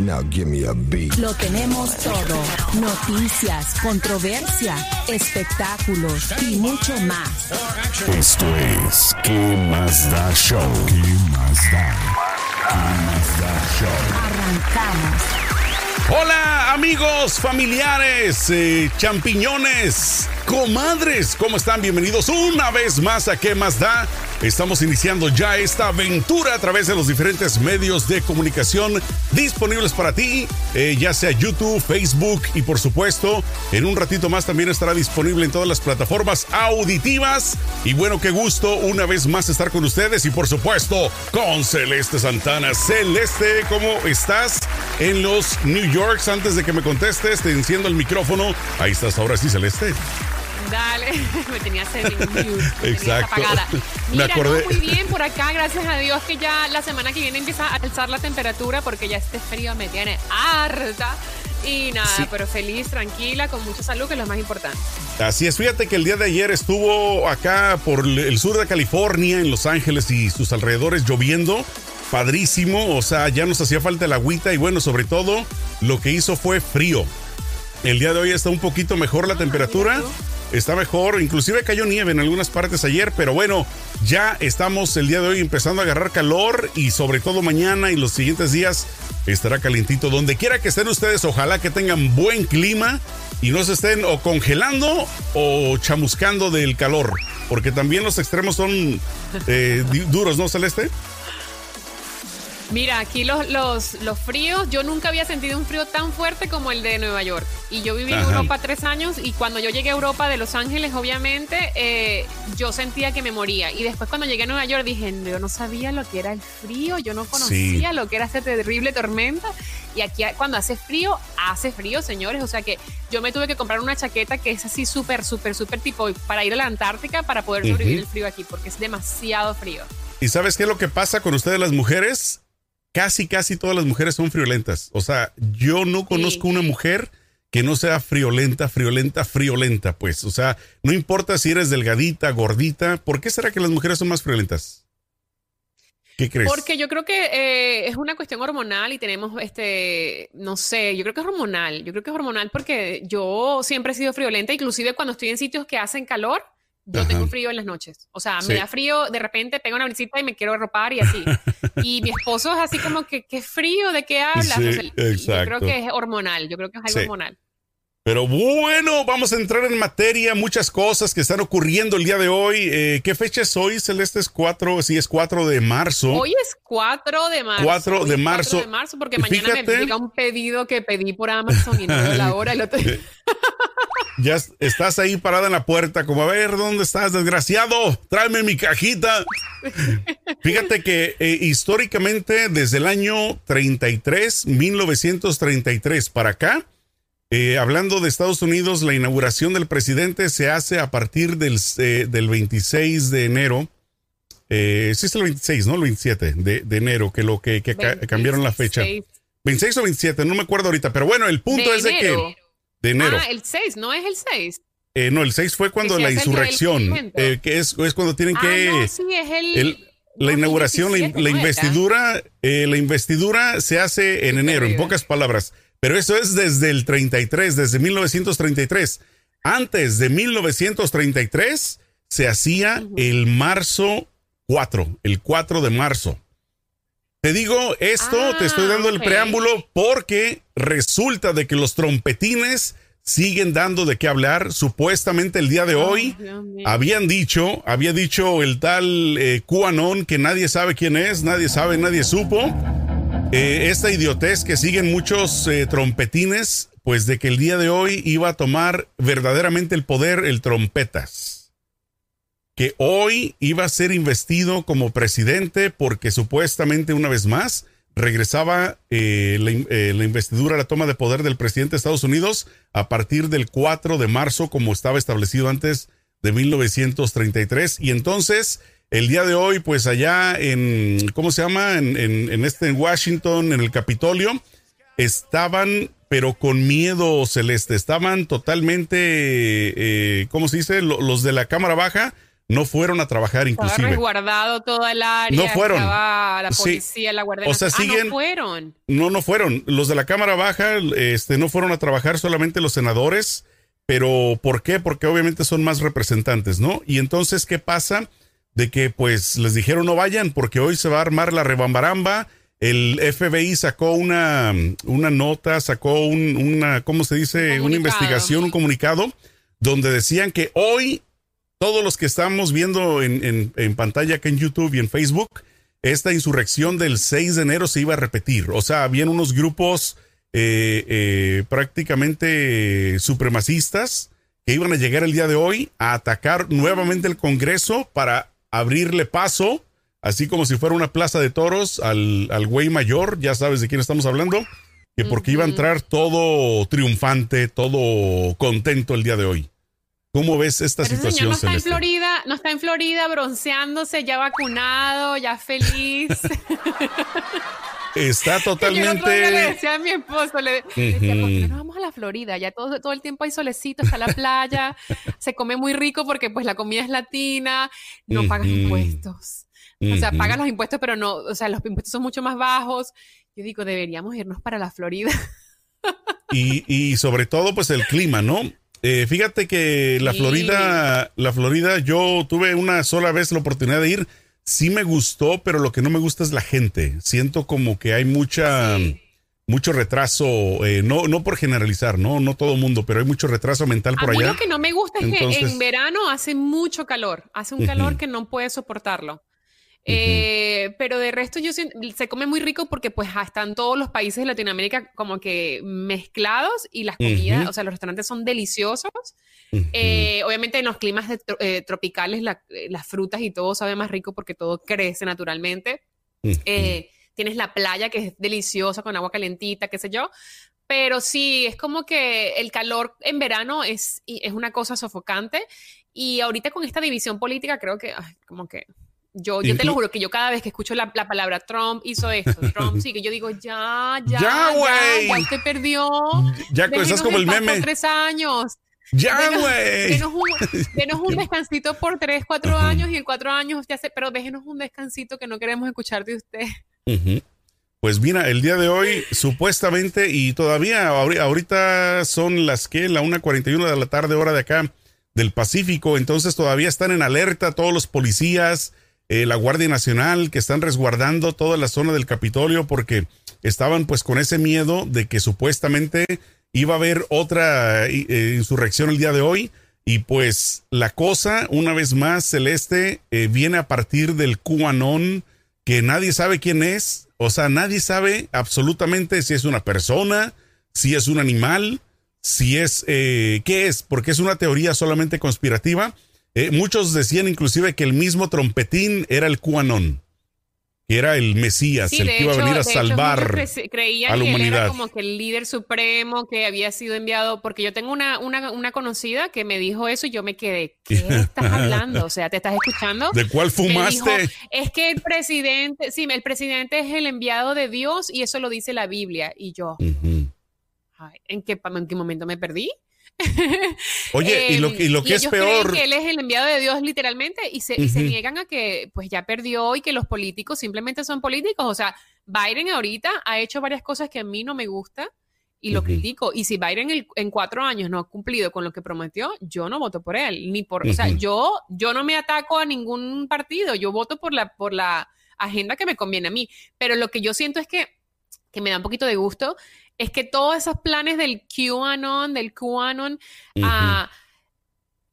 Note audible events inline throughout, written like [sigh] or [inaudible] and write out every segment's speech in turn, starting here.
Now give me a beat. Lo tenemos todo. Noticias, controversia, espectáculos y mucho más. Esto es ¿Qué más da show? ¿Qué más da? ¿Qué más da show? Arrancamos. Hola amigos, familiares, eh, champiñones, comadres, ¿cómo están? Bienvenidos una vez más a ¿Qué más da? Estamos iniciando ya esta aventura a través de los diferentes medios de comunicación disponibles para ti, eh, ya sea YouTube, Facebook y por supuesto, en un ratito más también estará disponible en todas las plataformas auditivas. Y bueno, qué gusto una vez más estar con ustedes y por supuesto con Celeste Santana. Celeste, ¿cómo estás en los New Yorks? Antes de que me contestes, te enciendo el micrófono. Ahí estás ahora sí, Celeste. Dale, [laughs] me tenía sed me Exacto. apagada. [laughs] Me Mira, acordé. no, muy bien por acá, gracias a Dios que ya la semana que viene empieza a alzar la temperatura porque ya este frío me tiene harta. Y nada, Sí. pero feliz, tranquila, con mucha salud, que es lo más importante. Así es, fíjate que el día de ayer estuvo acá por el sur de California, en Los Ángeles y sus alrededores lloviendo. Padrísimo, o sea, ya nos hacía falta el agüita y bueno, sobre todo lo que hizo fue frío. El día de hoy está un poquito mejor la temperatura. mira Está mejor, inclusive cayó nieve en algunas partes ayer, pero bueno, ya estamos el día de hoy empezando a agarrar calor y sobre todo mañana y los siguientes días estará calientito. Donde quiera que estén ustedes, ojalá que tengan buen clima y no se estén o congelando o chamuscando del calor, porque también los extremos son eh, duros, ¿no, Celeste? Mira, aquí los, los, los fríos, yo nunca había sentido un frío tan fuerte como el de Nueva York. Y yo viví en. Europa tres años y cuando yo llegué a Europa de Los Ángeles, obviamente, eh, yo sentía que me moría. Y después cuando llegué a Nueva York dije, yo no sabía lo que era el frío, yo no conocía lo que era esa terrible tormenta. Y aquí cuando hace frío, hace frío, señores. O sea que yo me tuve que comprar una chaqueta que es así súper, súper, súper tipo para ir a la Antártica para poder sobrevivir el frío aquí, porque es demasiado frío. ¿Y sabes qué es lo que pasa con ustedes las mujeres? Casi, casi todas las mujeres son friolentas. O sea, yo no conozco una mujer que no sea friolenta, friolenta, friolenta, pues. O sea, no importa si eres delgadita, gordita. ¿Por qué será que las mujeres son más friolentas? ¿Qué crees? Porque yo creo que eh, es una cuestión hormonal y tenemos, este, no sé, yo creo que es hormonal. Yo creo que es hormonal porque yo siempre he sido friolenta, inclusive cuando estoy en sitios que hacen calor, yo Ajá. tengo frío en las noches. O sea, Sí. me da frío, de repente pego una brisita y me quiero arropar y así. [laughs] y mi esposo es así como que, qué frío, ¿de qué hablas? Sí, O sea, Yo creo que es hormonal, yo creo que es algo Sí. hormonal. Pero bueno, vamos a entrar en materia, muchas cosas que están ocurriendo el día de hoy. Eh, ¿Qué fecha es hoy? Celeste es 4, sí, es 4 de marzo. Hoy es 4 de marzo. 4 Hoy de marzo. de marzo porque mañana fíjate- me llega un pedido que pedí por Amazon y no la hora. y lo [laughs] te- Ya es- estás ahí parada en la puerta, como a ver, ¿dónde estás, desgraciado? Tráeme mi cajita. [laughs] Fíjate que eh, históricamente, desde el año 33, 1933 para acá, eh, hablando de Estados Unidos, la inauguración del presidente se hace a partir del, eh, del 26 de enero. Eh, sí es el 26, ¿no? El 27 de, de enero, que lo que, que ca- cambiaron la fecha. 26 26 o 27, no me acuerdo ahorita, pero bueno, el punto de es de enero. que... De enero. Ah, el 6, no es el 6. Eh, no, el 6 fue cuando la insurrección, eh, que es, es cuando tienen Ah, que... no, sí, es el. el- la 2017, inauguración, la, la investidura, eh, la investidura se hace en Qué enero, en pocas palabras. Pero eso es desde el 33, desde 1933. Antes de 1933 se hacía el marzo 4, el 4 de marzo. Te digo esto, te estoy Ah, dando el preámbulo porque resulta de que los trompetines siguen dando de qué hablar. Supuestamente el día de hoy habían dicho, había dicho el tal eh, QAnon que nadie sabe quién es, nadie sabe, nadie supo. Eh, esta idiotez que siguen muchos eh, trompetines, pues de que el día de hoy iba a tomar verdaderamente el poder el trompetas. Que hoy iba a ser investido como presidente porque supuestamente una vez más regresaba eh, eh, la investidura, la toma de poder del presidente de Estados Unidos a partir del 4 de marzo, como estaba establecido antes de 1933. Y entonces el día de hoy, pues allá en, ¿cómo se llama? En, en, este en Washington, en el Capitolio, estaban, pero con miedo celeste, estaban totalmente, eh, ¿cómo se dice? Los de la Cámara Baja no fueron a trabajar inclusive. Estaba resguardado toda el área. No fueron. la policía, la guardia. O sea, siguen. no fueron. No, no fueron. Los de la Cámara Baja, este, no fueron a trabajar solamente los senadores. Pero, ¿por qué? Porque obviamente son más representantes, ¿no? Y entonces, ¿qué pasa? De que, pues, les dijeron no vayan porque hoy se va a armar la rebambaramba. El FBI sacó una, una nota, sacó un, una, ¿cómo se dice? Una investigación, un comunicado, donde decían que hoy todos los que estamos viendo en, pantalla acá en YouTube y en Facebook, esta insurrección del 6 de enero se iba a repetir. O sea, habían unos grupos eh, eh, prácticamente supremacistas que iban a llegar el día de hoy a atacar nuevamente el Congreso para abrirle paso, así como si fuera una plaza de toros, al, al güey mayor, ya sabes de quién estamos hablando, que porque iba a entrar todo triunfante, todo contento el día de hoy. ¿Cómo ves esta situación? no está en Florida, no está en Florida bronceándose, ya vacunado, ya feliz. [laughs] Está totalmente. le decía a mi esposo, le, decía, ¿por qué no vamos a la Florida? Ya todo, todo el tiempo hay solecito, está la playa, [laughs] se come muy rico porque pues la comida es latina, no pagas impuestos. O sea, pagas los impuestos, pero no, o sea, los impuestos son mucho más bajos. Yo digo, deberíamos irnos para la Florida. y, y sobre todo, pues el clima, ¿no? Eh, fíjate que la Florida, la Florida, yo tuve una sola vez la oportunidad de ir. Sí me gustó, pero lo que no me gusta es la gente. Siento como que hay mucha, mucho retraso, eh, no, no por generalizar, no, no todo mundo, pero hay mucho retraso mental por allá. Lo que no me gusta es que en verano hace mucho calor, hace un calor que no puedes soportarlo. Eh, pero de resto yo se come muy rico porque pues están todos los países de Latinoamérica como que mezclados y las comidas, o sea, los restaurantes son deliciosos. Eh, obviamente en los climas eh, tropicales las frutas y todo sabe más rico porque todo crece naturalmente. tienes la playa que es deliciosa con agua calentita, qué sé yo. Pero sí, es como que el calor en verano es, es una cosa sofocante. Y ahorita con esta división política creo que como que yo, yo te lo juro que yo cada vez que escucho la, palabra Trump hizo esto, [laughs] Trump sí, que yo digo, ya, ya, ya, ya, ya usted perdió. Ya, estás como el meme. tres años. Ya, güey. Denos, un, un [laughs] descansito por tres, cuatro años y en cuatro años ya sé, pero déjenos un descansito que no queremos escuchar de usted. Pues mira, el día de hoy supuestamente y todavía ahorita son las que la 1.41 de la tarde hora de acá del Pacífico, entonces todavía están en alerta todos los policías, eh, la Guardia Nacional que están resguardando toda la zona del Capitolio porque estaban pues con ese miedo de que supuestamente iba a haber otra eh, insurrección el día de hoy. Y pues la cosa una vez más celeste eh, viene a partir del QAnon que nadie sabe quién es, o sea, nadie sabe absolutamente si es una persona, si es un animal, si es, qué es, porque es una teoría solamente conspirativa eh, muchos decían inclusive que el mismo trompetín era el QAnon, que era el Mesías, el que iba a venir a salvar creían a la humanidad. Que era como que el líder supremo que había sido enviado, porque yo tengo una, una, conocida que me dijo eso y yo me quedé, ¿qué [laughs] estás hablando? O sea, ¿te estás escuchando? ¿De cuál fumaste? es que el presidente, sí, el presidente es el enviado de Dios y eso lo dice la Biblia. Y yo, ¿en, qué, ¿en qué momento me perdí? Oye, y lo, y lo que es peor. que él es el enviado de Dios literalmente y se, niegan a que pues ya perdió y que los políticos simplemente son políticos. O sea, Biden ahorita ha hecho varias cosas que a mí no me gusta y lo critico. Y si Biden en cuatro años no ha cumplido con lo que prometió, yo no voto por él. Ni por, o sea, yo, yo no me ataco a ningún partido, yo voto por la, por la agenda que me conviene a mí. Pero lo que yo siento es que, que me da un poquito de gusto es que todos esos planes del QAnon, del QAnon, ah,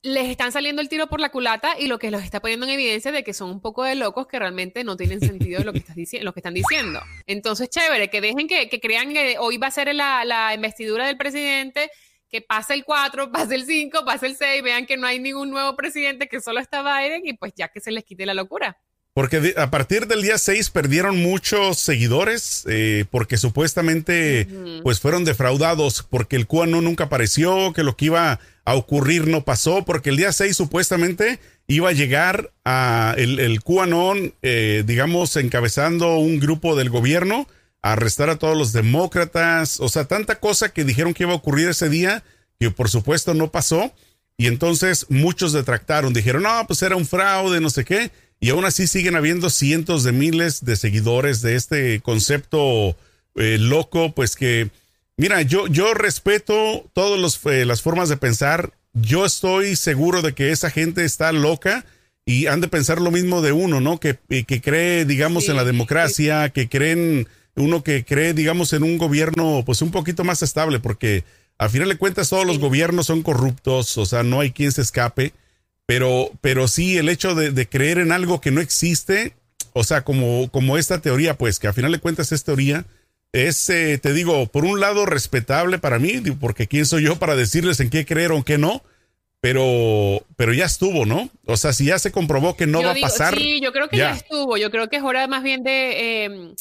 les están saliendo el tiro por la culata y lo que los está poniendo en evidencia de que son un poco de locos que realmente no tienen sentido lo que, estás lo que están diciendo. Entonces, chévere, que dejen que, crean que hoy va a ser la, la investidura del presidente, que pase el 4, [laughs] pase el 5, pase el 6, vean que no hay ningún nuevo presidente, que solo está Biden y pues ya que se les quite la locura. Porque a partir del día 6 perdieron muchos seguidores eh, porque supuestamente pues fueron defraudados porque el QAnon nunca apareció, que lo que iba a ocurrir no pasó, porque el día 6 supuestamente iba a llegar a el, el QAnon, eh, digamos, encabezando un grupo del gobierno, a arrestar a todos los demócratas, o sea, tanta cosa que dijeron que iba a ocurrir ese día, que por supuesto no pasó, y entonces muchos detractaron, dijeron, no, pues era un fraude, no sé qué, y aún así siguen habiendo cientos de miles de seguidores de este concepto eh, loco, pues que, mira, yo, yo respeto todas eh, las formas de pensar, yo estoy seguro de que esa gente está loca y han de pensar lo mismo de uno, ¿no? Que, eh, que cree, digamos, en la democracia, que creen, uno que cree, digamos, en un gobierno, pues un poquito más estable, porque al final de cuentas todos los gobiernos son corruptos, o sea, no hay quien se escape, pero, pero sí el hecho de, de creer en algo que no existe, o sea, como, como esta teoría, pues, que al final de cuentas es teoría, es, eh, te digo, por un lado respetable para mí, porque quién soy yo para decirles en qué creer o en qué no, pero, pero ya estuvo, ¿no? O sea, si ya se comprobó que no va a pasar. Sí, yo creo que ya. estuvo. Yo creo que es hora más bien de. Em,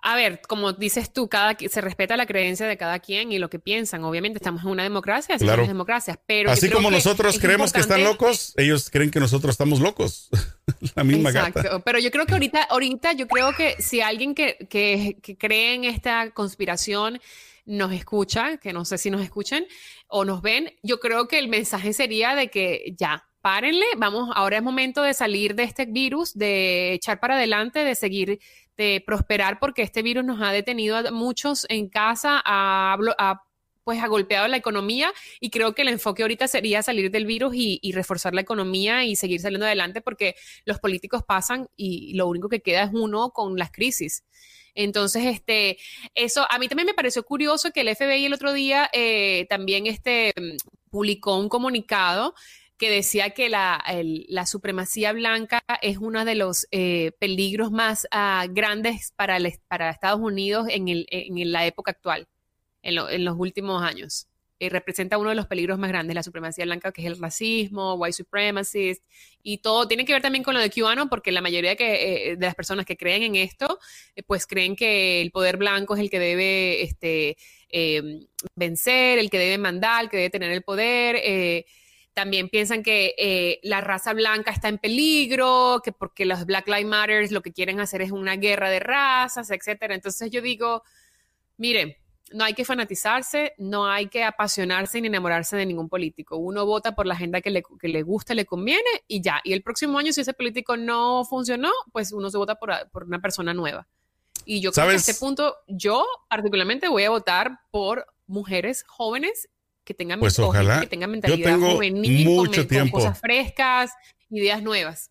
a ver, como dices tú, cada se respeta la creencia de cada quien y lo que piensan. Obviamente estamos en una democracia, así claro. democracias, pero así como nosotros creemos que están locos, ellos creen que nosotros estamos locos. [laughs] la misma Exacto. Pero yo creo que ahorita, ahorita yo creo que si alguien que, que, que cree en esta conspiración nos escucha, que no sé si nos escuchan o nos ven, yo creo que el mensaje sería de que ya, párenle, vamos, ahora es momento de salir de este virus, de echar para adelante, de seguir de prosperar porque este virus nos ha detenido a muchos en casa, ha, pues ha golpeado la economía y creo que el enfoque ahorita sería salir del virus y, reforzar la economía y seguir saliendo adelante porque los políticos pasan y lo único que queda es uno con las crisis. Entonces, este, eso a mí también me pareció curioso que el FBI el otro día eh, también este, publicó un comunicado que decía que la, supremacía blanca es uno de los eh, peligros más ah, grandes para, para Estados Unidos en, el, en la época actual, en, los últimos años. y representa uno de los peligros más grandes, la supremacía blanca, que es el racismo, white supremacist, y todo tiene que ver también con lo de QAnon, porque la mayoría que, eh, de las personas que creen en esto, eh, pues creen que el poder blanco es el que debe este, vencer, el que debe mandar, el que debe tener el poder también piensan que eh, la raza blanca está en peligro, que porque los Black Lives Matter lo que quieren hacer es una guerra de razas, etcétera. Entonces yo digo, miren, no hay que fanatizarse, no hay que apasionarse ni enamorarse de ningún político. Uno vota por la agenda que le, que le gusta, le conviene y ya. Y el próximo año, si ese político no funcionó, pues uno se vota por, por una persona nueva. Y yo creo que a este punto, yo particularmente voy a votar por mujeres jóvenes que tengan, pues ojalá. que tengan mentalidad Yo tengo mucho tiempo. cosas frescas, ideas nuevas.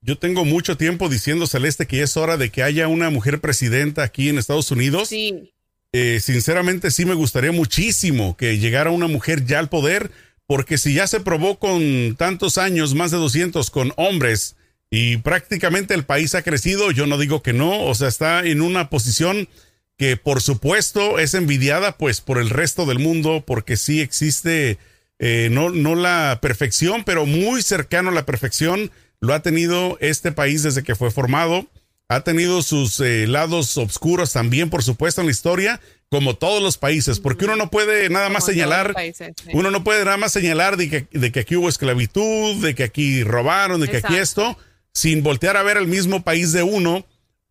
Yo tengo mucho tiempo diciendo, Celeste, que es hora de que haya una mujer presidenta aquí en Estados Unidos. Sí. Eh, sinceramente, sí me gustaría muchísimo que llegara una mujer ya al poder, porque si ya se probó con tantos años, más de 200, con hombres, y prácticamente el país ha crecido, yo no digo que no, o sea, está en una posición que por supuesto es envidiada pues por el resto del mundo porque sí existe eh, no, no la perfección, pero muy cercano a la perfección lo ha tenido este país desde que fue formado. Ha tenido sus eh, lados oscuros también, por supuesto, en la historia, como todos los países, porque uno no puede nada más señalar, uno no puede nada más señalar de que, de que, aquí hubo esclavitud, de que aquí robaron, de que aquí esto, sin voltear a ver el mismo país de uno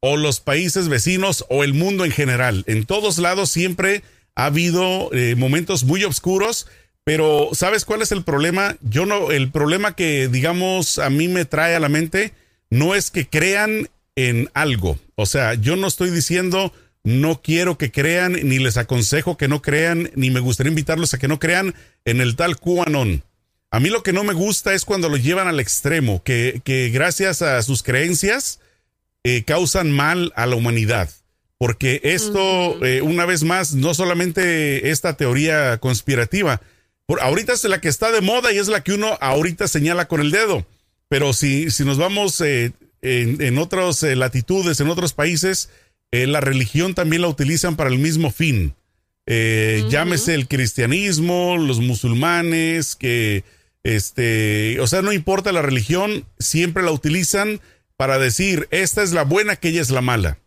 o los países vecinos o el mundo en general. En todos lados siempre ha habido eh, momentos muy oscuros, pero ¿sabes cuál es el problema? Yo no, el problema que digamos a mí me trae a la mente no es que crean en algo. O sea, yo no estoy diciendo no quiero que crean, ni les aconsejo que no crean, ni me gustaría invitarlos a que no crean en el tal QAnon. A mí lo que no me gusta es cuando lo llevan al extremo, que, que gracias a sus creencias, eh, causan mal a la humanidad. Porque esto, eh, una vez más, no solamente esta teoría conspirativa, por, ahorita es la que está de moda y es la que uno ahorita señala con el dedo. Pero si, si nos vamos eh, en, en, otras latitudes, en otros países, la religión también la utilizan para el mismo fin. Llámese el cristianismo, los musulmanes, que, este, o sea, no importa la religión, siempre la utilizan para decir, esta es la buena, aquella es la mala.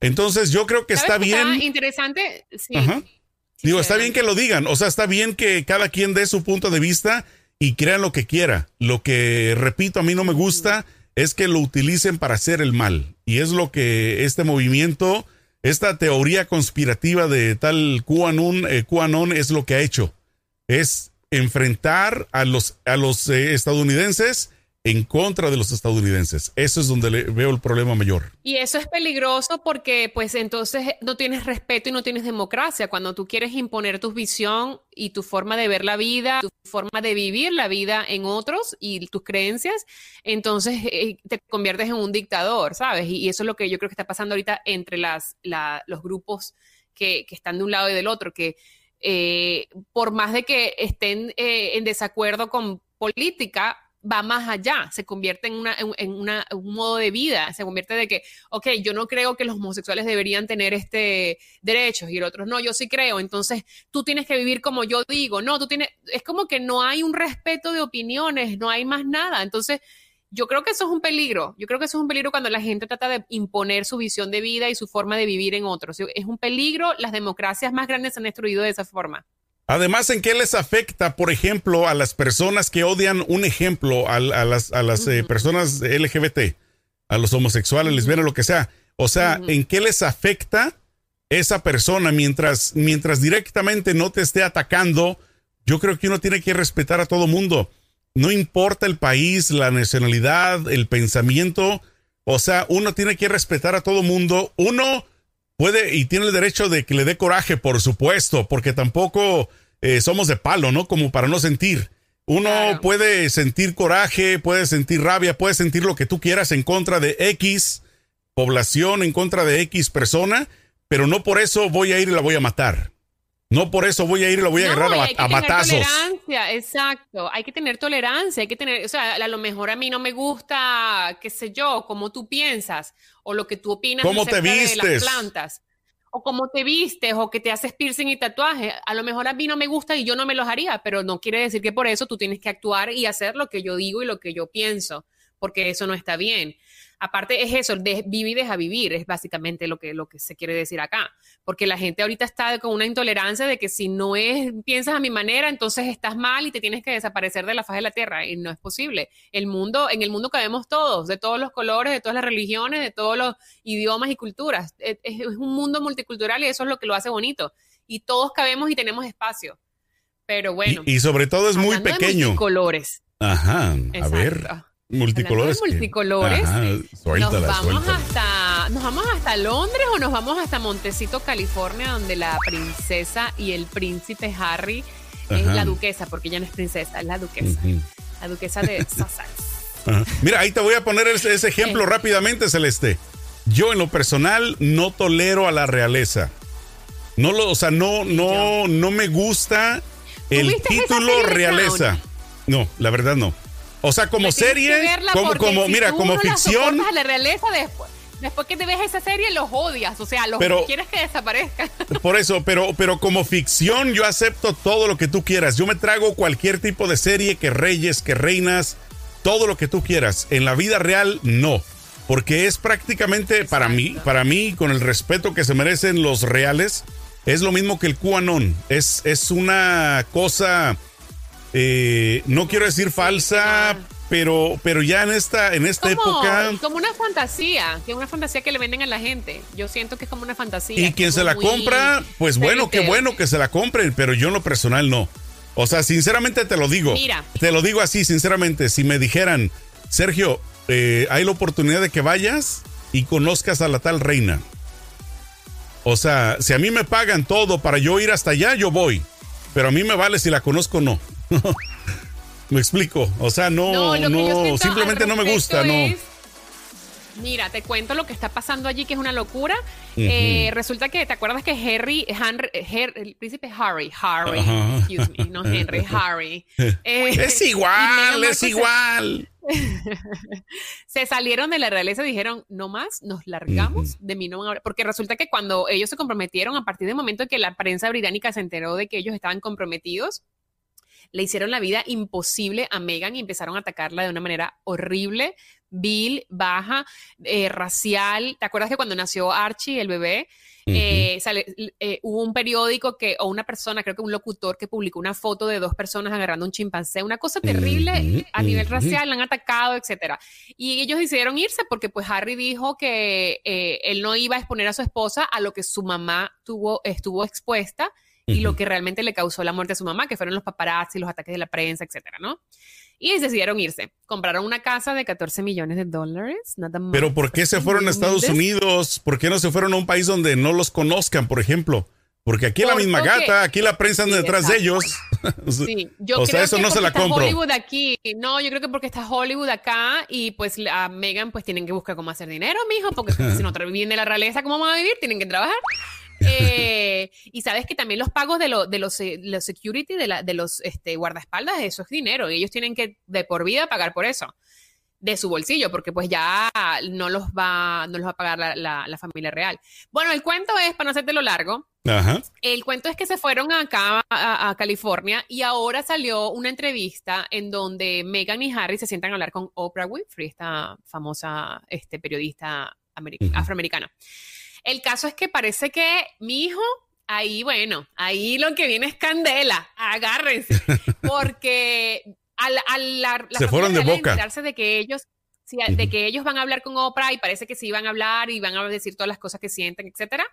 Entonces yo creo que está bien. Está interesante. Sí. Digo, está bien que lo digan, o sea, está bien que cada quien dé su punto de vista y crean lo que quiera. Lo que, repito, a mí no me gusta es que lo utilicen para hacer el mal. Y es lo que este movimiento, esta teoría conspirativa de tal QAnon, eh, QAnon es lo que ha hecho. Es enfrentar a los, a los eh, estadounidenses en contra de los estadounidenses. Eso es donde veo el problema mayor. Y eso es peligroso porque pues entonces no tienes respeto y no tienes democracia. Cuando tú quieres imponer tu visión y tu forma de ver la vida, tu forma de vivir la vida en otros y tus creencias, entonces eh, te conviertes en un dictador, ¿sabes? Y, eso es lo que yo creo que está pasando ahorita entre los grupos que, están de un lado y del otro, que eh, por más de que estén eh, en desacuerdo con política, va más allá, se convierte en, una, en, un modo de vida, se convierte de que, ok, yo no creo que los homosexuales deberían tener este derechos y el otro no, yo sí creo, entonces tú tienes que vivir como yo digo, no, tú tienes, es como que no hay un respeto de opiniones, no hay más nada, entonces yo creo que eso es un peligro, yo creo que eso es un peligro cuando la gente trata de imponer su visión de vida y su forma de vivir en otros, es un peligro, las democracias más grandes se han destruido de esa forma. Además, ¿en qué les afecta, por ejemplo, a las personas que odian un ejemplo, a, las, a las eh, personas LGBT, a los homosexuales, lesbianas, lo que sea? O sea, ¿en qué les afecta esa persona mientras, mientras directamente no te esté atacando? Yo creo que uno tiene que respetar a todo mundo. No importa el país, la nacionalidad, el pensamiento. O sea, uno tiene que respetar a todo mundo. Uno puede y tiene el derecho de que le dé coraje, por supuesto, porque tampoco eh, somos de palo, ¿no? Como para no sentir. Uno puede sentir coraje, puede sentir rabia, puede sentir lo que tú quieras en contra de X población, en contra de X persona, pero no por eso voy a ir y la voy a matar. No por eso voy a ir y la voy a agarrar a, a batazos. Tolerancia, exacto. Hay que tener tolerancia, hay que tener, o sea, a lo mejor a mí no me gusta, qué sé yo, cómo tú piensas o lo que tú opinas ¿Cómo te vistes? de las plantas. O cómo te vistes o que te haces piercing y tatuaje. A lo mejor a mí no me gusta y yo no me los haría, pero no quiere decir que por eso tú tienes que actuar y hacer lo que yo digo y lo que yo pienso, porque eso no está bien. Aparte es eso, de vivir y deja vivir, es básicamente lo que, lo que se quiere decir acá. Porque la gente ahorita está con una intolerancia de que si no es, piensas a mi manera, entonces estás mal y te tienes que desaparecer de la faz de la tierra. Y no es posible. El mundo, en el mundo cabemos todos, de todos los colores, de todas las religiones, de todos los idiomas y culturas. Es, un mundo multicultural y eso es lo que lo hace bonito. Y todos cabemos y tenemos espacio. Pero bueno. Y, sobre todo es muy pequeño. colores. Ajá. A ver. Multicolores. Multicolores. nos vamos hasta nos vamos hasta Londres o nos vamos hasta Montecito, California, donde la princesa y el príncipe Harry es la duquesa, porque ella no es princesa, es la duquesa. La duquesa de [laughs] Sussex. Mira, ahí te voy a poner ese, ejemplo rápidamente, Celeste. Yo en lo personal no tolero a la realeza. No lo, o sea, no, no, no me gusta el título realeza. No, la verdad no. O sea, como serie, como, como mira, como ficción. La, la realeza después. Después que te ves esa serie, los odias, o sea, los quieres que desaparezcan. [laughs] Por eso, pero, pero como ficción, yo acepto todo lo que tú quieras. Yo me trago cualquier tipo de serie, que reyes, que reinas, todo lo que tú quieras. En la vida real, no. Porque es prácticamente, para mí, para mí, con el respeto que se merecen los reales, es lo mismo que el QAnon. Es, es una cosa eh, no quiero decir falsa, pero, pero ya en esta, en esta época. Como una fantasía, que es una fantasía que le venden a la gente. Yo siento que es como una fantasía. Y quien se la compra, pues bueno, qué bueno que se la compren, pero yo en lo personal no. O sea, sinceramente te lo digo. Mira. Te lo digo así, sinceramente. Si me dijeran, Sergio, eh, hay la oportunidad de que vayas y conozcas a la tal reina. O sea, si a mí me pagan todo para yo ir hasta allá, yo voy. Pero a mí me vale si la conozco o no. [laughs] me explico. O sea, no, no, simplemente no me gusta, no. Mira, te cuento lo que está pasando allí, que es una locura. Eh, resulta que, ¿te acuerdas que Harry, el príncipe Harry, Harry, excuse me, no Henry, Harry. [laughs] Eh, es igual, es igual. [laughs] Se, salieron de la realeza y dijeron, no más, nos largamos de mí no Porque resulta que cuando ellos se comprometieron, a partir del momento que la prensa británica se enteró de que ellos estaban comprometidos, le hicieron la vida imposible a Megan y empezaron a atacarla de una manera horrible, vil, baja, eh, racial. ¿Te acuerdas que cuando nació Archie, el bebé, eh, eh, hubo un periódico que, o una persona, creo que un locutor, que publicó una foto de dos personas agarrando un chimpancé, una cosa terrible a nivel racial, la han atacado, etcétera. Y ellos decidieron irse porque pues Harry dijo que él no iba a exponer a su esposa a lo que su mamá tuvo, estuvo expuesta y lo que realmente le causó la muerte a su mamá, que fueron los paparazzi, los ataques de la prensa, etcétera, ¿no? Y decidieron irse. Compraron una casa de 14 millones de dólares, nada más. Pero ¿por qué se fueron a Estados Unidos? ¿Por qué no se fueron a un país donde no los conozcan, por ejemplo? Porque aquí la misma gata, aquí la prensa anda detrás de ellos. [laughs] Sí, yo o sea, eso no se la compro. Hollywood aquí. No, yo creo que porque está Hollywood acá y pues a Megan pues tienen que buscar cómo hacer dinero, mijo, porque si no [laughs] viven de la realeza, ¿cómo van a vivir? Tienen que trabajar. Eh, y sabes que también los pagos de, de los, eh, los, security, de, de los este, guardaespaldas, eso es dinero. Y ellos tienen que de por vida pagar por eso. De su bolsillo, porque pues ya no los va, no los va a pagar la, la, familia real. Bueno, el cuento es, para no hacerte lo largo, el cuento es que se fueron acá a, California y ahora salió una entrevista en donde Meghan y Harry se sientan a hablar con Oprah Winfrey, esta famosa este, periodista afroamericana. El caso es que parece que mi hijo, ahí, bueno, ahí lo que viene es candela, agárrense, [laughs] porque al, al la, se fueron de boca. de que ellos de que ellos van a hablar con Oprah y parece que sí van a hablar y van a decir todas las cosas que sienten, etcétera.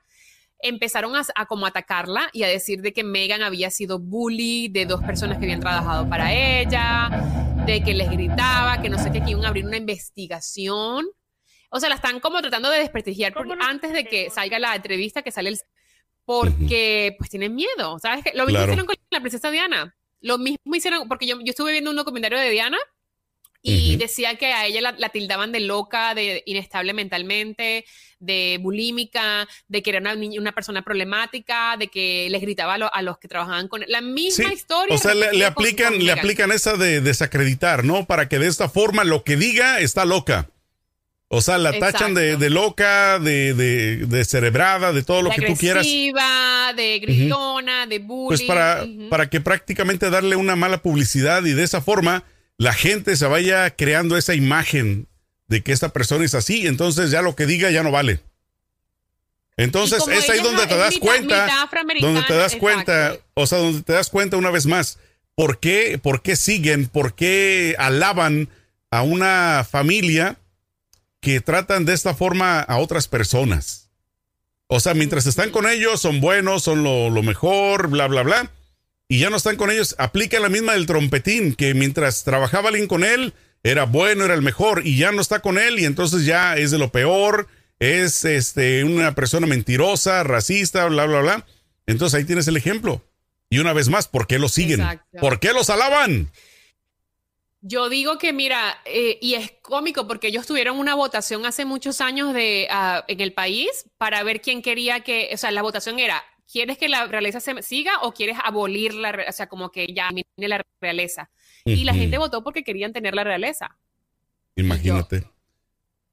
Empezaron a, a, como atacarla y a decir de que Megan había sido bully de dos personas que habían trabajado para ella, de que les gritaba, que no sé qué, que iban a abrir una investigación o sea, la están como tratando de desprestigiar antes de que salga la entrevista, que sale el... Porque pues tienen miedo, ¿sabes? Lo mismo hicieron con la princesa Diana. Lo mismo hicieron, porque yo, yo estuve viendo un documentario de Diana y decía que a ella la, tildaban de loca, de inestable mentalmente, de bulímica, de que era una, una persona problemática, de que les gritaba a, los que trabajaban con él. La misma historia. O sea, le, aplican, le aplican esa de desacreditar, ¿no? Para que de esta forma lo que diga está loca. O sea, la tachan de, loca, de, de, cerebrada, de todo lo que tú quieras. De gritona, de bullying. Pues para, para que prácticamente darle una mala publicidad y de esa forma la gente se vaya creando esa imagen de que esta persona es así, entonces ya lo que diga ya no vale. Entonces es ahí donde te das cuenta, donde te das cuenta, o sea, donde te das cuenta una vez más, ¿por qué, por qué siguen, por qué alaban a una familia? Que tratan de esta forma a otras personas. O sea, mientras están con ellos, son buenos, son lo, mejor, bla, bla, bla. Y ya no están con ellos, aplica la misma del trompetín, que mientras trabajaba alguien con él, era bueno, era el mejor, y ya no está con él, y entonces ya es de lo peor, es este, una persona mentirosa, racista, bla, bla, bla. Entonces ahí tienes el ejemplo. Y una vez más, ¿por qué lo siguen? ¿Por qué los alaban? Yo digo que, mira, eh, y es cómico porque ellos tuvieron una votación hace muchos años de, ah, en el país para ver quién quería que, o sea, la votación era, ¿quieres que la realeza se siga o quieres abolir la, o sea, como que ya viene la realeza? Y la gente votó porque querían tener la realeza. Imagínate.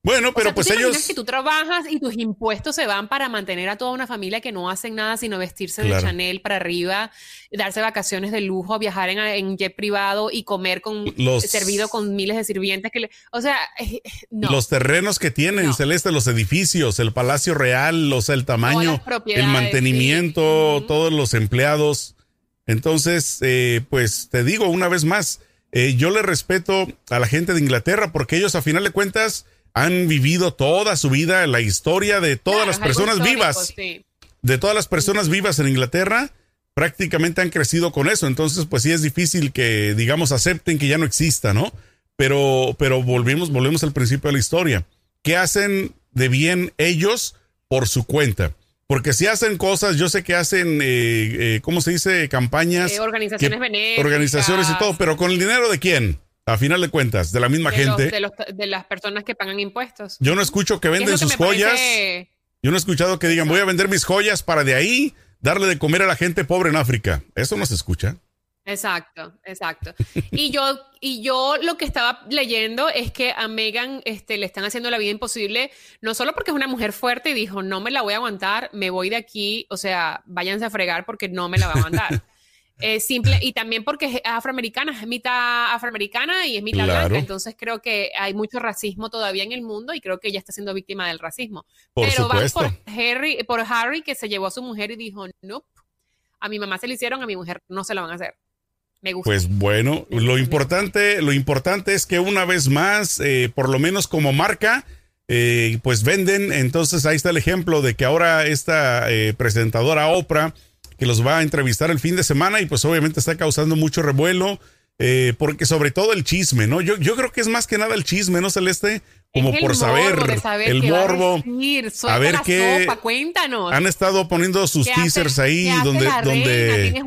Bueno, pero pues ellos. que tú trabajas y tus impuestos se van para mantener a toda una familia que no hacen nada sino vestirse de Chanel para arriba, darse vacaciones de lujo, viajar en, jet privado y comer con servido con miles de sirvientes que le, o sea, eh, eh, no. Los terrenos que tienen, Celeste, los edificios, el Palacio Real, o sea, el tamaño, el mantenimiento, todos los empleados. Entonces, eh, pues te digo una vez más, yo le respeto a la gente de Inglaterra porque ellos a final de cuentas han vivido toda su vida la historia de todas las personas vivas. De todas las personas vivas en Inglaterra, prácticamente han crecido con eso. Entonces, pues sí es difícil que, digamos, acepten que ya no exista, ¿no? Pero, pero volvemos, volvemos al principio de la historia. ¿Qué hacen de bien ellos por su cuenta? Porque si hacen cosas, yo sé que hacen, eh, eh ¿cómo se dice? Campañas. Eh, organizaciones benéficas. Organizaciones y todo, pero ¿con el dinero de quién? A final de cuentas, de la misma gente. de, las personas que pagan impuestos. Yo no escucho que venden sus joyas. Yo no he escuchado que digan, voy a vender mis joyas para de ahí darle de comer a la gente pobre en África. Eso no se escucha. Exacto, exacto. Y yo, y yo lo que estaba leyendo es que a Megan este, le están haciendo la vida imposible, no solo porque es una mujer fuerte y dijo, no me la voy a aguantar, me voy de aquí, o sea, váyanse a fregar porque no me la voy a aguantar. [laughs] Eh, simple, y también porque es afroamericana, es mitad afroamericana y es mitad blanca, entonces creo que hay mucho racismo todavía en el mundo y creo que ella está siendo víctima del racismo. Pero van por Harry, por Harry que se llevó a su mujer y dijo, no, a mi mamá se le hicieron, a mi mujer no se lo van a hacer. Me gusta. Pues bueno, lo importante, lo importante es que una vez más, eh, por lo menos como marca, eh, pues venden. Entonces ahí está el ejemplo de que ahora esta presentadora Oprah que los va a entrevistar el fin de semana y pues obviamente está causando mucho revuelo. Eh, porque sobre todo el chisme, ¿no? Yo, yo creo que es más que nada el chisme, ¿no, Celeste? Como por saber, el morbo. A, ver qué. cuéntanos. Han estado poniendo sus teasers ahí donde. donde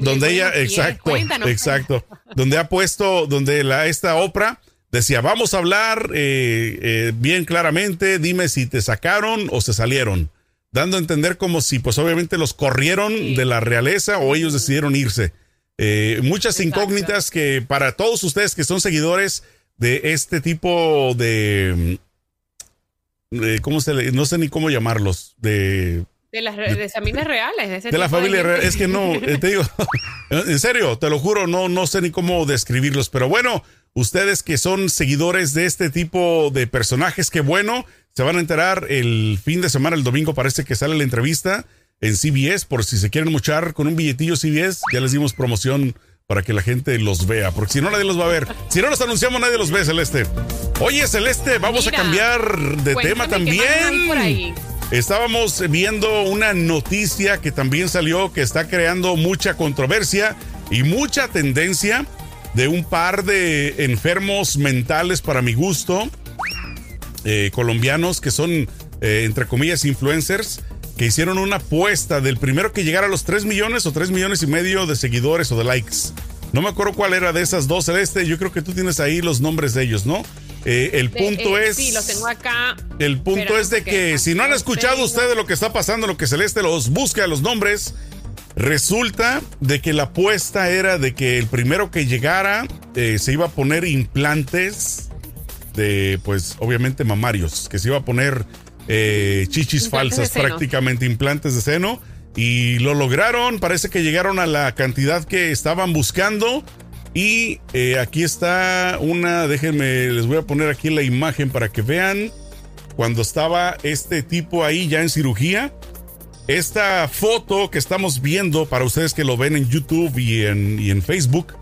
donde ella, exacto, exacto. donde ha puesto, donde la, esta Oprah decía, vamos a hablar eh, eh, bien claramente, dime si te sacaron o se salieron dando a entender como si pues obviamente los corrieron de la realeza o ellos decidieron irse. Eh, muchas incógnitas que para todos ustedes que son seguidores de este tipo de, mm, ¿cómo se le, no sé ni cómo llamarlos, de de las de, familias reales. De, la familia real. Es que no, eh, te digo, [laughs] en serio, te lo juro, no, no sé ni cómo describirlos. Pero bueno, ustedes que son seguidores de este tipo de personajes, qué bueno. Se van a enterar el fin de semana, el domingo parece que sale la entrevista en CBS, por si se quieren mochar con un billetillo CBS, ya les dimos promoción para que la gente los vea, porque si no nadie los va a ver. Si no los anunciamos nadie los ve, Celeste. Oye, Celeste, vamos a cambiar de tema también. Estábamos viendo una noticia que también salió que está creando mucha controversia y mucha tendencia de un par de enfermos mentales para mi gusto eh, colombianos que son, eh, entre comillas, influencers, que hicieron una apuesta del primero que llegara a los 3 millones o 3 millones y medio de seguidores o de likes. No me acuerdo cuál era de esas dos, Celeste. Yo creo que tú tienes ahí los nombres de ellos, ¿no? Eh, el punto es. Sí, los tengo acá. El punto es de que si no han escuchado ustedes lo que está pasando, lo que Celeste los busca, los nombres. Resulta de que la apuesta era de que el primero que llegara se iba a poner implantes de, pues, obviamente mamarios, que se iba a poner eh, chichis falsas, prácticamente implantes de seno. Y lo lograron, parece que llegaron a la cantidad que estaban buscando. Y eh, aquí está una, déjenme, les voy a poner aquí la imagen para que vean cuando estaba este tipo ahí ya en cirugía. Esta foto que estamos viendo para ustedes que lo ven en YouTube y en, y en Facebook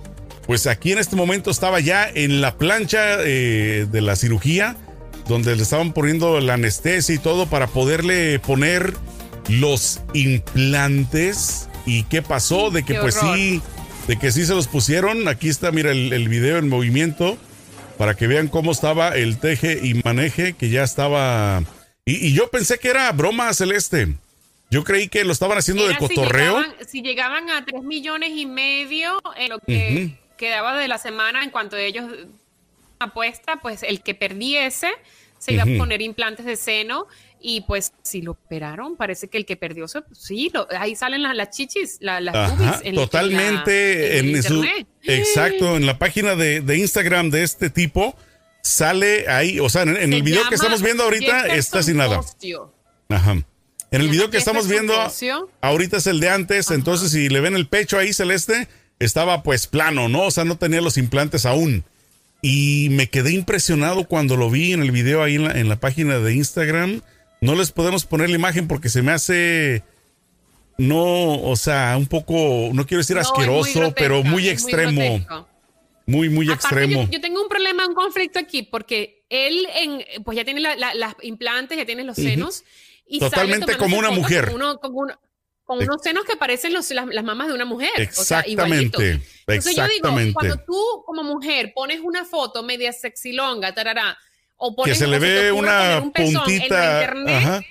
pues aquí en este momento estaba ya en la plancha eh, de la cirugía, donde le estaban poniendo la anestesia y todo para poderle poner los implantes. ¿Y qué pasó? De que pues sí, de que sí se los pusieron. Aquí está, mira el, video en movimiento para que vean cómo estaba el teje y maneje, que ya estaba... Y, yo pensé que era broma celeste. Yo creí que lo estaban haciendo de cotorreo. Si llegaban, a tres millones y medio en lo que quedaba de la semana en cuanto a ellos apuesta, pues el que perdiese se iba a poner implantes de seno y pues si lo operaron, parece que el que perdió, sí, ahí salen las, chichis, las En, totalmente en, su, exacto, en la página de, Instagram de este tipo sale ahí, o sea, en, el video que estamos viendo ahorita está sin nada. Ajá. En el video que estamos viendo ahorita es el de antes, entonces si le ven el pecho ahí celeste, estaba pues plano, ¿no? O sea, no tenía los implantes aún. Y me quedé impresionado cuando lo vi en el video ahí en la, página de Instagram. No les podemos poner la imagen porque se me hace no, o sea, un poco, no quiero decir asqueroso, pero muy extremo. Muy, muy, extremo. Yo, tengo un problema, un conflicto aquí, porque él, en, pues ya tiene las implantes, ya tiene los senos. y Totalmente como una mujer. uno, con unos senos que parecen los, las, mamás de una mujer. Exactamente. Entonces yo digo, cuando tú como mujer pones una foto media sexilonga, tarará, o pones que se le ve una puntita, internet,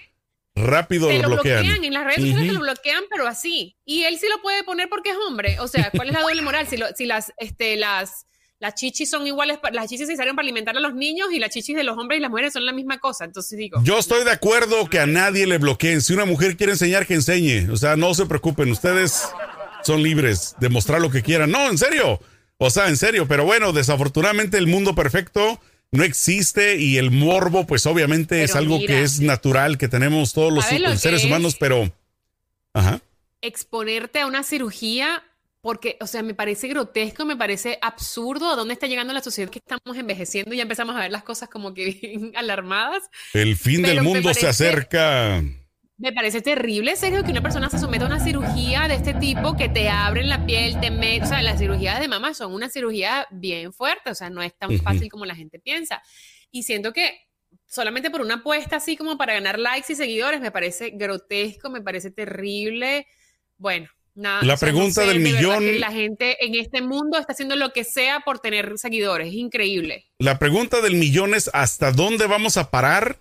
rápido lo, bloquean. En las redes sociales lo bloquean, pero así. Y él sí lo puede poner porque es hombre. O sea, ¿cuál es la doble moral? Si, si las, este, las las chichis son iguales, las chichis se hicieron para alimentar a los niños y las chichis de los hombres y las mujeres son la misma cosa. Entonces digo. Yo estoy de acuerdo que a nadie le bloqueen. Si una mujer quiere enseñar, que enseñe. O sea, no se preocupen. Ustedes son libres de mostrar lo que quieran. No, en serio. O sea, en serio. Pero bueno, desafortunadamente el mundo perfecto no existe y el morbo, pues obviamente es algo que es natural, que tenemos todos los, seres humanos, pero. Ajá. exponerte a una cirugía porque, o sea, me parece grotesco, me parece absurdo a dónde está llegando la sociedad que estamos envejeciendo y ya empezamos a ver las cosas como que [laughs] bien alarmadas. El fin del mundo se acerca. Me parece terrible, serio, que una persona se someta a una cirugía de este tipo que te abren la piel, te meten, o sea, las cirugías de mamá son una cirugía bien fuerte, o sea, no es tan fácil como la gente piensa. Y siento que solamente por una apuesta así como para ganar likes y seguidores, me parece grotesco, me parece terrible. Bueno, nada. La pregunta del millón. La gente en este mundo está haciendo lo que sea por tener seguidores, es increíble. La pregunta del millón es, ¿hasta dónde vamos a parar?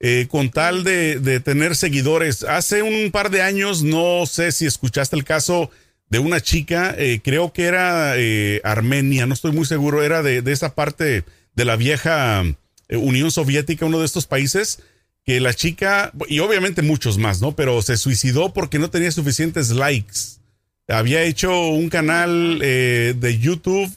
Eh, con tal de, tener seguidores. Hace un par de años, no sé si escuchaste el caso de una chica, eh, creo que era eh, Armenia, no estoy muy seguro, era de, de esa parte de la vieja Unión Soviética, uno de estos países, que la chica, y obviamente muchos más, ¿no? Pero se suicidó porque no tenía suficientes likes. Había hecho un canal de YouTube,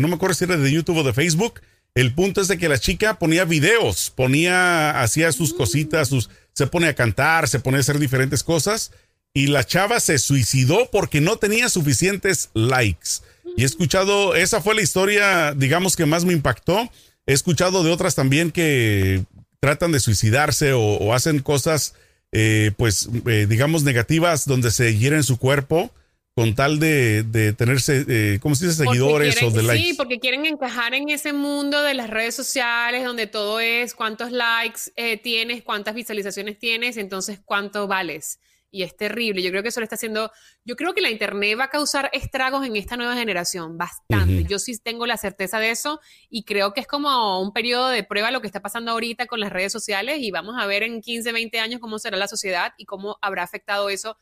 no me acuerdo si era de YouTube o de Facebook, el punto es de que la chica ponía videos, ponía, hacía sus cositas, sus, se pone a cantar, se pone a hacer diferentes cosas y la chava se suicidó porque no tenía suficientes likes. Y he escuchado, esa fue la historia, digamos, que más me impactó. He escuchado de otras también que tratan de suicidarse o, hacen cosas, eh, pues, eh, digamos, negativas donde se hieren su cuerpo con tal de, de tenerse, eh, ¿cómo se dice? Seguidores o de likes. Sí, porque quieren encajar en ese mundo de las redes sociales donde todo es cuántos likes eh, tienes, cuántas visualizaciones tienes, entonces cuánto vales. Y es terrible. Yo creo que eso le está haciendo. Yo creo que la Internet va a causar estragos en esta nueva generación, bastante. Yo sí tengo la certeza de eso y creo que es como un periodo de prueba lo que está pasando ahorita con las redes sociales y vamos a ver en 15, 20 años cómo será la sociedad y cómo habrá afectado eso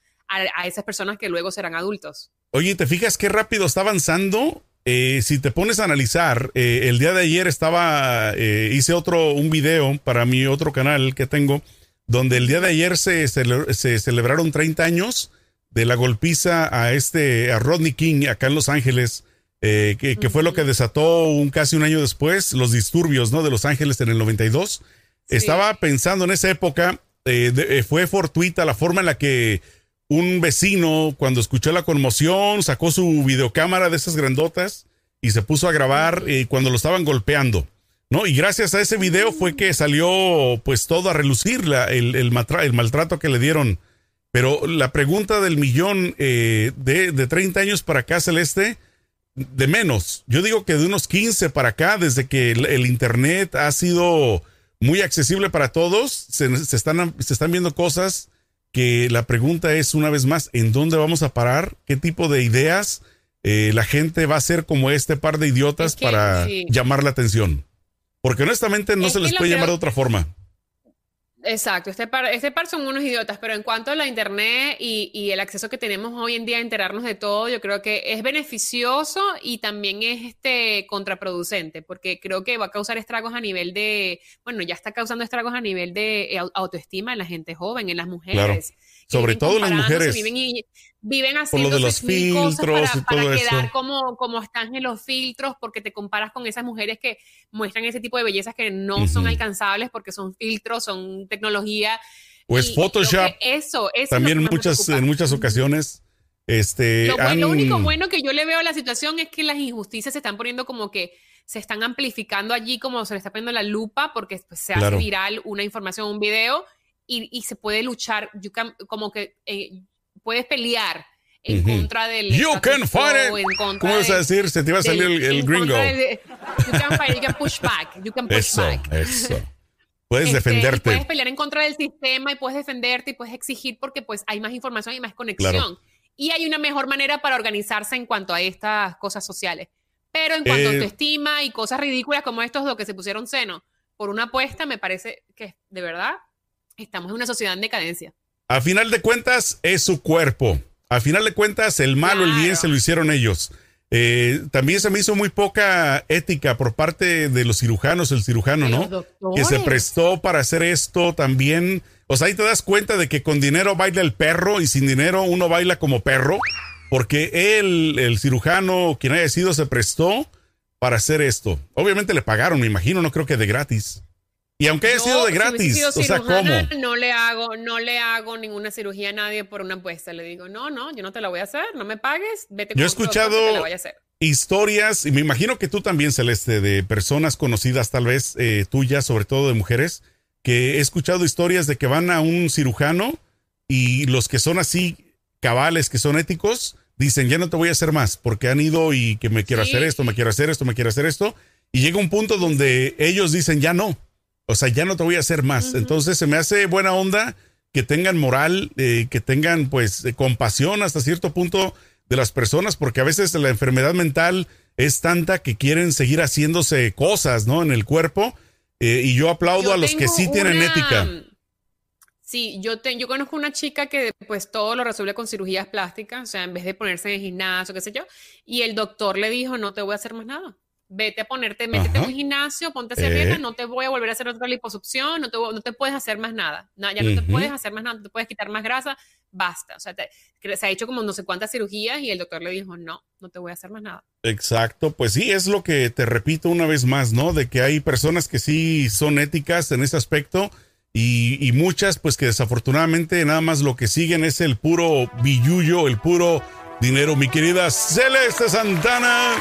a, esas personas que luego serán adultos. Oye, ¿te fijas qué rápido está avanzando? Eh, si te pones a analizar, eh, el día de ayer estaba, eh, hice otro, un video para mi otro canal que tengo, donde el día de ayer se, se, celebraron 30 años de la golpiza a este, a Rodney King acá en Los Ángeles, que, que, fue lo que desató un casi un año después los disturbios, ¿no? De Los Ángeles en el 92. Estaba pensando en esa época, fue fortuita la forma en la que un vecino, cuando escuchó la conmoción, sacó su videocámara de esas grandotas y se puso a grabar eh, cuando lo estaban golpeando. ¿no? Y gracias a ese video fue que salió pues todo a relucir el, el, maltrato que le dieron. Pero la pregunta del millón eh, de, de 30 años para acá, Celeste, de menos. Yo digo que de unos 15 para acá, desde que el, Internet ha sido muy accesible para todos, se, se, están, se están viendo cosas que la pregunta es una vez más, ¿en dónde vamos a parar? ¿Qué tipo de ideas eh, la gente va a hacer como este par de idiotas para llamar la atención? Porque honestamente no se les puede llamar de otra forma. Exacto, este par, este par son unos idiotas, pero en cuanto a la internet y, el acceso que tenemos hoy en día a enterarnos de todo, yo creo que es beneficioso y también es este contraproducente, porque creo que va a causar estragos a nivel de, bueno, ya está causando estragos a nivel de autoestima en la gente joven, en las mujeres. Sobre todo las mujeres. Viven, haciendo los filtros para, quedar como, como están en los filtros, porque te comparas con esas mujeres que muestran ese tipo de bellezas que no son alcanzables porque son filtros, son tecnología. O es Photoshop. Eso, eso También muchas, en muchas ocasiones. Este, lo, único bueno que yo le veo a la situación es que las injusticias se están poniendo como que se están amplificando allí, como se le está poniendo la lupa, porque pues, se hace viral una información, un video y, se puede luchar, como que eh, puedes pelear en contra del. You can fight it. ¿Cómo vas a decir? Se te iba a salir el, gringo. you can fight, you can push back, you can push eso, back. Eso. Puedes este, defenderte. puedes pelear en contra del sistema y puedes defenderte y puedes exigir porque pues hay más información y más conexión. Y hay una mejor manera para organizarse en cuanto a estas cosas sociales. Pero en cuanto a eh, autoestima y cosas ridículas como estos dos que se pusieron seno por una apuesta, me parece que de verdad Estamos en una sociedad en decadencia. A final de cuentas, es su cuerpo. A final de cuentas, el mal o el bien se lo hicieron ellos. Eh, también se me hizo muy poca ética por parte de los cirujanos, el cirujano, ¿no? Que se prestó para hacer esto también. O sea, ahí te das cuenta de que con dinero baila el perro y sin dinero uno baila como perro, porque él, el cirujano, quien haya sido, se prestó para hacer esto. Obviamente le pagaron, me imagino, no creo que de gratis. Y aunque haya sido de gratis, o sea, ¿cómo? No le hago, no le hago ninguna cirugía a nadie por una apuesta. Le digo, no, no, yo no te la voy a hacer, no me pagues, vete. Yo he escuchado historias, y me imagino que tú también, Celeste, de personas conocidas, tal vez eh, tuyas, sobre todo de mujeres, que he escuchado historias de que van a un cirujano y los que son así cabales, que son éticos, dicen, ya no te voy a hacer más, porque han ido y que me quiero hacer esto, me quiero hacer esto, me quiero hacer esto. Y llega un punto donde ellos dicen, ya no o sea, ya no te voy a hacer más. Entonces se me hace buena onda que tengan moral, eh, que tengan pues eh, compasión hasta cierto punto de las personas, porque a veces la enfermedad mental es tanta que quieren seguir haciéndose cosas, ¿no? En el cuerpo. Eh, y yo aplaudo a los que sí tienen ética. Sí, yo, yo conozco una chica que pues todo lo resuelve con cirugías plásticas, o sea, en vez de ponerse en el gimnasio, qué sé yo, y el doctor le dijo, no te voy a hacer más nada vete a ponerte, métete en un gimnasio, ponte a eh. no te voy a volver a hacer otra liposucción, no te, no te puedes hacer más nada, ya no te puedes hacer más nada, no te puedes quitar más grasa, basta. O sea, se ha hecho como no sé cuántas cirugías y el doctor le dijo, no, no te voy a hacer más nada. Exacto, pues sí, es lo que te repito una vez más, ¿no? De que hay personas que sí son éticas en ese aspecto. Y, y muchas, pues que desafortunadamente nada más lo que siguen es el puro billullo, el puro dinero. Mi querida Celeste Santana,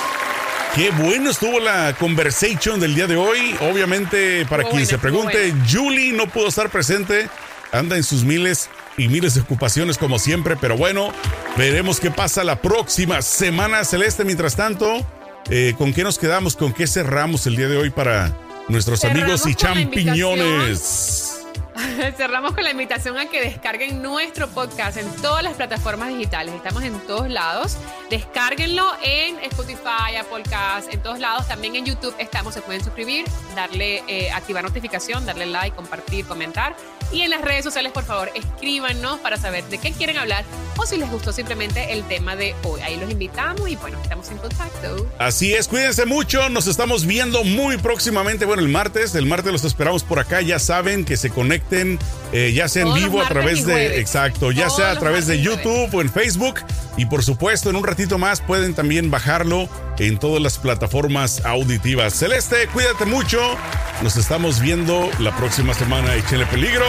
Qué bueno estuvo la conversation del día de hoy. Obviamente, para quien se pregunte, Julie no pudo estar presente. Anda en sus miles y miles de ocupaciones como siempre, pero bueno, veremos qué pasa la próxima semana celeste. Mientras tanto, eh, ¿con qué nos quedamos? ¿Con qué cerramos el día de hoy para nuestros amigos y champiñones? [laughs] Cerramos con la invitación a que descarguen nuestro podcast en todas las plataformas digitales. Estamos en todos lados. Descárguenlo en Spotify, Apple Podcast, en todos lados. También en YouTube estamos. Se pueden suscribir, darle, eh, activar notificación, darle like, compartir, comentar. Y en las redes sociales, por favor, escríbanos para saber de qué quieren hablar o si les gustó simplemente el tema de hoy. Ahí los invitamos y bueno, estamos en contacto. Así es, cuídense mucho. Nos estamos viendo muy próximamente. Bueno, el martes. El martes los esperamos por acá. Ya saben que se conecten, eh, ya sea en vivo a través de. Exacto, ya sea a través de YouTube o en Facebook. Y por supuesto, en un ratito más pueden también bajarlo en todas las plataformas auditivas. Celeste, cuídate mucho. Nos estamos viendo la próxima semana. Échenle peligro.